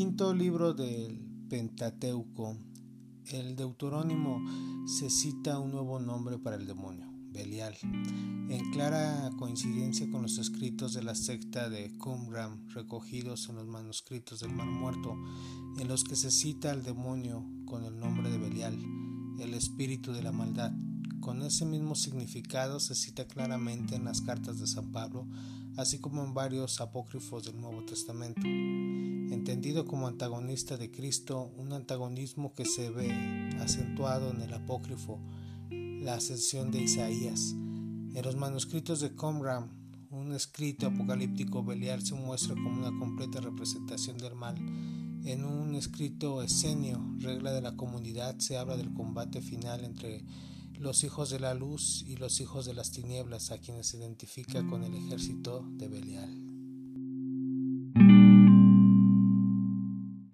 quinto libro del Pentateuco, el Deuterónimo, se cita un nuevo nombre para el demonio, Belial, en clara coincidencia con los escritos de la secta de Qumran recogidos en los manuscritos del Mar Muerto, en los que se cita al demonio con el nombre de Belial, el espíritu de la maldad. Con ese mismo significado se cita claramente en las cartas de San Pablo, así como en varios apócrifos del Nuevo Testamento. Entendido como antagonista de Cristo, un antagonismo que se ve acentuado en el apócrifo, la ascensión de Isaías. En los manuscritos de Qumran, un escrito apocalíptico Belial se muestra como una completa representación del mal. En un escrito escenio, regla de la comunidad, se habla del combate final entre los hijos de la luz y los hijos de las tinieblas, a quienes se identifica con el ejército de Belial.